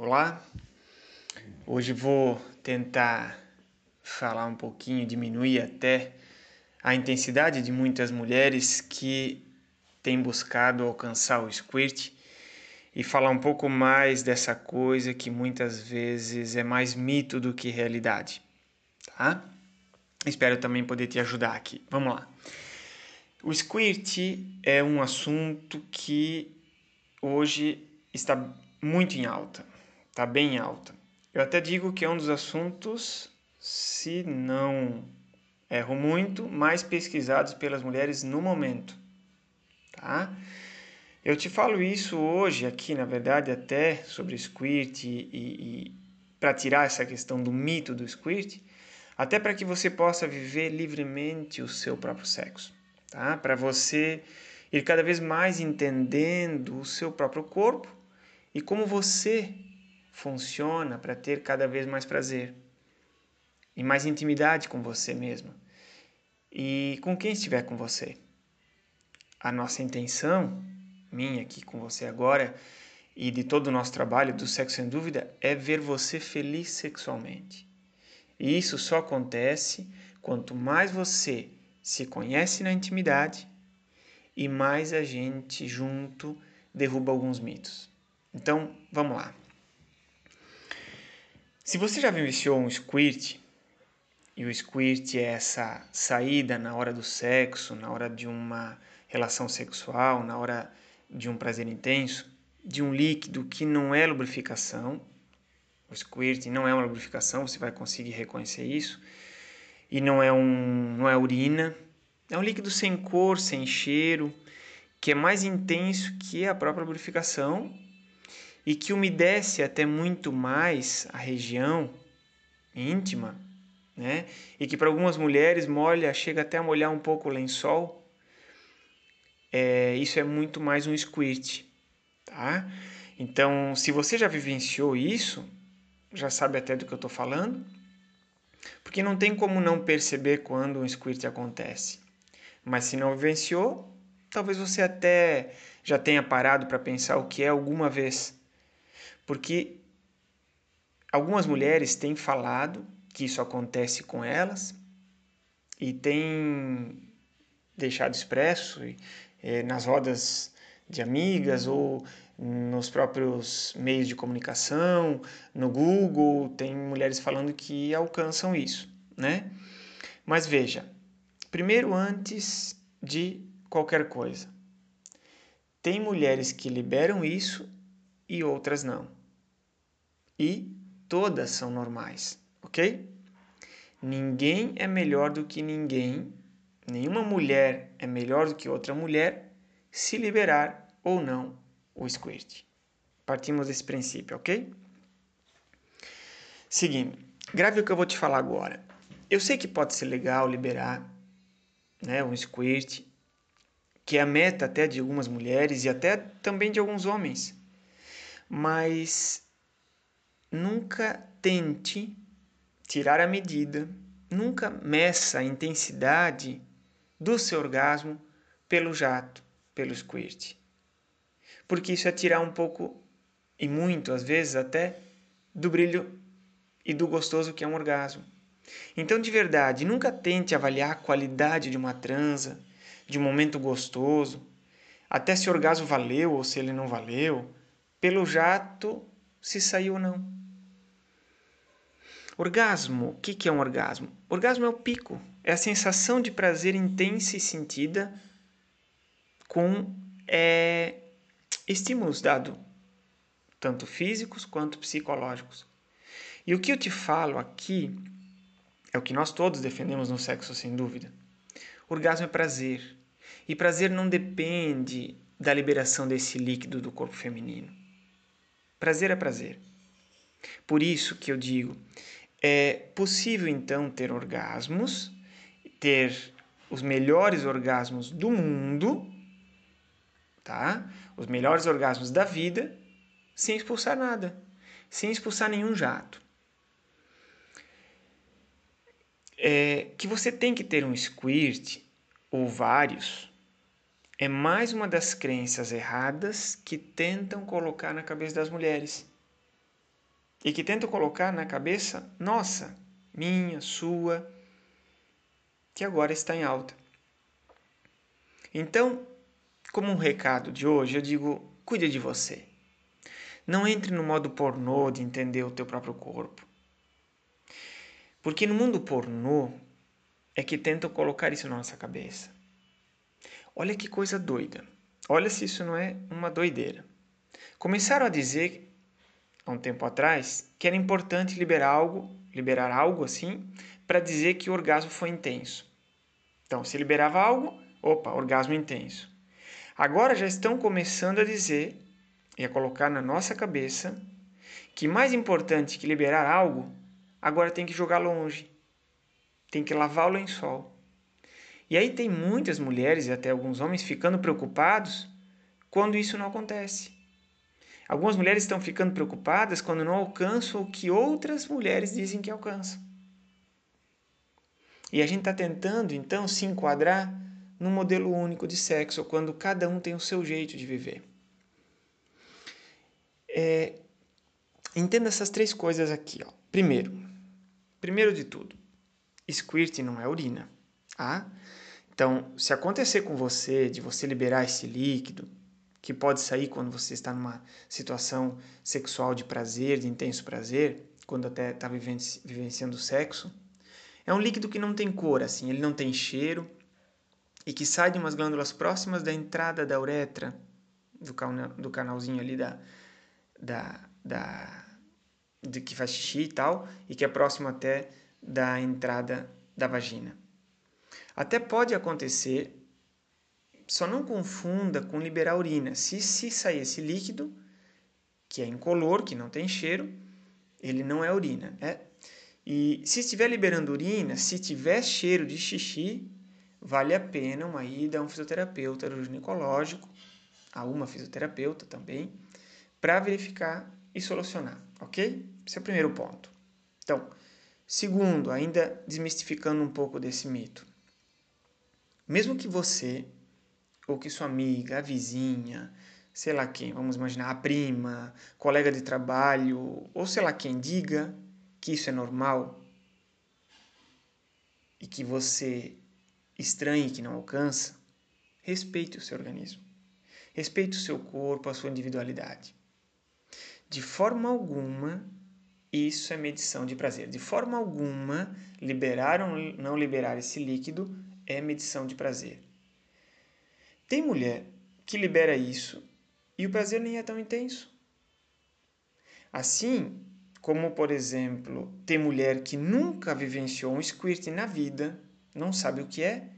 Olá, hoje vou tentar falar um pouquinho, diminuir até a intensidade de muitas mulheres que têm buscado alcançar o squirt e falar um pouco mais dessa coisa que muitas vezes é mais mito do que realidade, tá? Espero também poder te ajudar aqui. Vamos lá. O squirt é um assunto que hoje está muito em alta, está bem alta. Eu até digo que é um dos assuntos, se não erro muito, mais pesquisados pelas mulheres no momento, tá? Eu te falo isso hoje aqui, na verdade, até sobre squirt e, e, e para tirar essa questão do mito do squirt, até para que você possa viver livremente o seu próprio sexo tá? Para você ir cada vez mais entendendo o seu próprio corpo e como você funciona para ter cada vez mais prazer e mais intimidade com você mesmo e com quem estiver com você. A nossa intenção, minha aqui com você agora e de todo o nosso trabalho do Sexo Sem Dúvida, é ver você feliz sexualmente. E isso só acontece quanto mais você se conhece na intimidade e mais a gente junto derruba alguns mitos. Então, vamos lá. Se você já vivenciou um squirt, e o squirt é essa saída na hora do sexo, na hora de uma relação sexual, na hora de um prazer intenso, de um líquido que não é lubrificação, o squirt não é uma lubrificação, você vai conseguir reconhecer isso e não é um não é urina, é um líquido sem cor, sem cheiro, que é mais intenso que a própria lubrificação e que umedece até muito mais a região íntima, né? E que para algumas mulheres molha, chega até a molhar um pouco o lençol. É, isso é muito mais um squirt, tá? Então, se você já vivenciou isso, já sabe até do que eu estou falando, porque não tem como não perceber quando um squirt acontece. Mas se não vivenciou, talvez você até já tenha parado para pensar o que é alguma vez. Porque algumas mulheres têm falado que isso acontece com elas e têm deixado expresso é, nas rodas de amigas ou nos próprios meios de comunicação, no Google, tem mulheres falando que alcançam isso, né? Mas veja, primeiro antes de qualquer coisa, tem mulheres que liberam isso e outras não. E todas são normais, ok? Ninguém é melhor do que ninguém, nenhuma mulher é melhor do que outra mulher se liberar ou não o squirt. Partimos desse princípio, ok? Seguindo, grave o que eu vou te falar agora. Eu sei que pode ser legal liberar né, um squirt, que é a meta até de algumas mulheres e até também de alguns homens. Mas nunca tente tirar a medida, nunca meça a intensidade do seu orgasmo pelo jato, pelo squirt porque isso é tirar um pouco, e muito às vezes até, do brilho e do gostoso que é um orgasmo. Então, de verdade, nunca tente avaliar a qualidade de uma transa, de um momento gostoso, até se o orgasmo valeu ou se ele não valeu, pelo jato, se saiu ou não. Orgasmo, o que, que é um orgasmo? Orgasmo é o pico, é a sensação de prazer intensa e sentida com é, estímulos dados, tanto físicos quanto psicológicos. E o que eu te falo aqui é o que nós todos defendemos no sexo, sem dúvida. Orgasmo é prazer. E prazer não depende da liberação desse líquido do corpo feminino. Prazer é prazer. Por isso que eu digo, é possível então ter orgasmos, ter os melhores orgasmos do mundo tá? Os melhores orgasmos da vida sem expulsar nada, sem expulsar nenhum jato. É, que você tem que ter um squirt ou vários é mais uma das crenças erradas que tentam colocar na cabeça das mulheres. e que tentam colocar na cabeça nossa, minha, sua, que agora está em alta. Então, como um recado de hoje, eu digo: cuide de você. Não entre no modo pornô de entender o teu próprio corpo. Porque no mundo pornô é que tentam colocar isso na nossa cabeça. Olha que coisa doida. Olha se isso não é uma doideira. Começaram a dizer há um tempo atrás que era importante liberar algo, liberar algo assim, para dizer que o orgasmo foi intenso. Então, se liberava algo, opa, orgasmo intenso. Agora já estão começando a dizer e a colocar na nossa cabeça que mais importante que liberar algo, agora tem que jogar longe. Tem que lavar o lençol. E aí tem muitas mulheres e até alguns homens ficando preocupados quando isso não acontece. Algumas mulheres estão ficando preocupadas quando não alcançam o que outras mulheres dizem que alcançam. E a gente está tentando, então, se enquadrar num modelo único de sexo, quando cada um tem o seu jeito de viver. É, entenda essas três coisas aqui. Ó. Primeiro, primeiro de tudo, squirt não é urina. Tá? Então, se acontecer com você, de você liberar esse líquido, que pode sair quando você está numa situação sexual de prazer, de intenso prazer, quando até está vivenciando sexo, é um líquido que não tem cor, assim, ele não tem cheiro e que sai de umas glândulas próximas da entrada da uretra, do, canal, do canalzinho ali da, da, da, de que faz xixi e tal, e que é próximo até da entrada da vagina. Até pode acontecer, só não confunda com liberar urina. Se, se sair esse líquido, que é incolor, que não tem cheiro, ele não é urina. É? E se estiver liberando urina, se tiver cheiro de xixi, vale a pena uma ida a um fisioterapeuta ginecológico, a uma fisioterapeuta também, para verificar e solucionar, ok? Esse é o primeiro ponto. Então, segundo, ainda desmistificando um pouco desse mito. Mesmo que você, ou que sua amiga, a vizinha, sei lá quem, vamos imaginar a prima, colega de trabalho, ou sei lá quem diga que isso é normal e que você estranhe que não alcança, respeite o seu organismo. Respeite o seu corpo, a sua individualidade. De forma alguma, isso é medição de prazer. De forma alguma, liberar ou não liberar esse líquido é medição de prazer. Tem mulher que libera isso e o prazer nem é tão intenso. Assim como, por exemplo, tem mulher que nunca vivenciou um squirt na vida, não sabe o que é,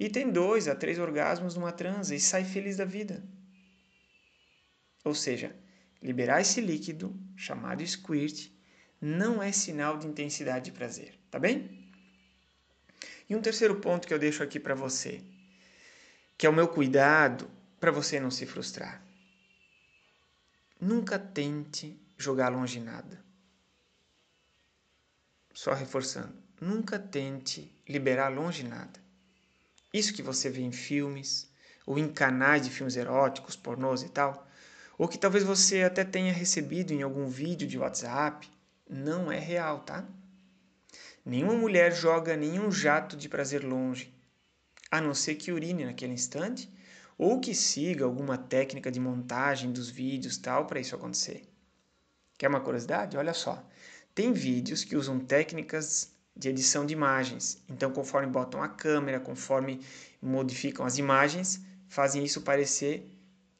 e tem dois a três orgasmos numa transa e sai feliz da vida. Ou seja, liberar esse líquido, chamado squirt, não é sinal de intensidade de prazer, tá bem? E um terceiro ponto que eu deixo aqui para você, que é o meu cuidado para você não se frustrar. Nunca tente jogar longe nada. Só reforçando, nunca tente liberar longe nada. Isso que você vê em filmes, ou em canais de filmes eróticos, pornôs e tal, ou que talvez você até tenha recebido em algum vídeo de WhatsApp, não é real, tá? Nenhuma mulher joga nenhum jato de prazer longe, a não ser que urine naquele instante ou que siga alguma técnica de montagem dos vídeos tal para isso acontecer. Quer uma curiosidade? Olha só. Tem vídeos que usam técnicas de edição de imagens. Então, conforme botam a câmera, conforme modificam as imagens, fazem isso parecer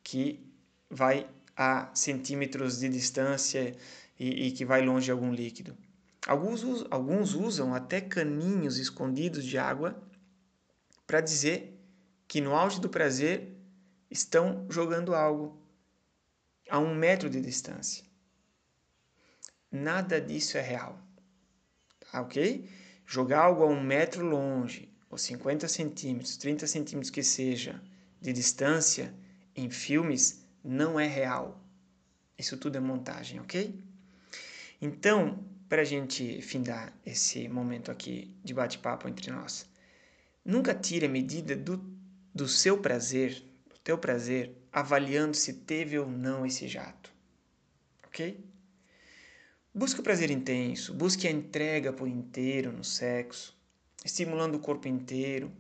que vai a centímetros de distância e, e que vai longe algum líquido. Alguns, alguns usam até caninhos escondidos de água para dizer que no auge do prazer estão jogando algo a um metro de distância. Nada disso é real. Tá ok? Jogar algo a um metro longe, ou 50 centímetros, 30 centímetros que seja, de distância, em filmes, não é real. Isso tudo é montagem, ok? Então, para a gente findar esse momento aqui de bate-papo entre nós, nunca tire a medida do, do seu prazer, do teu prazer, avaliando se teve ou não esse jato. Ok? Busque o prazer intenso, busque a entrega por inteiro no sexo, estimulando o corpo inteiro.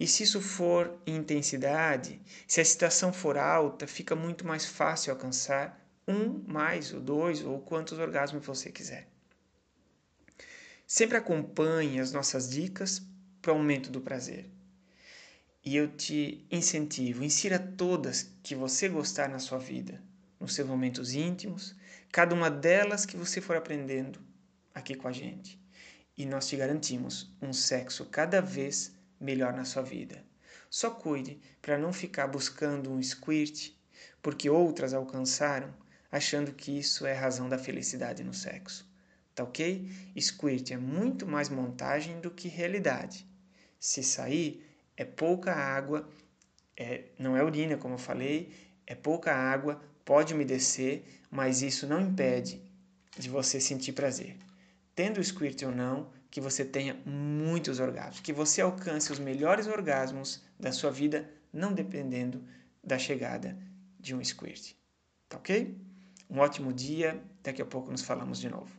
E se isso for em intensidade, se a excitação for alta, fica muito mais fácil alcançar um, mais, ou dois, ou quantos orgasmos você quiser. Sempre acompanhe as nossas dicas para o aumento do prazer. E eu te incentivo, insira todas que você gostar na sua vida, nos seus momentos íntimos, cada uma delas que você for aprendendo aqui com a gente. E nós te garantimos um sexo cada vez melhor na sua vida. Só cuide para não ficar buscando um squirt, porque outras alcançaram, achando que isso é razão da felicidade no sexo. Tá ok? Squirt é muito mais montagem do que realidade. Se sair, é pouca água, é, não é urina, como eu falei, é pouca água, pode umedecer, mas isso não impede de você sentir prazer. Tendo squirt ou não, que você tenha muitos orgasmos, que você alcance os melhores orgasmos da sua vida, não dependendo da chegada de um squirt. Tá ok? Um ótimo dia, daqui a pouco nos falamos de novo.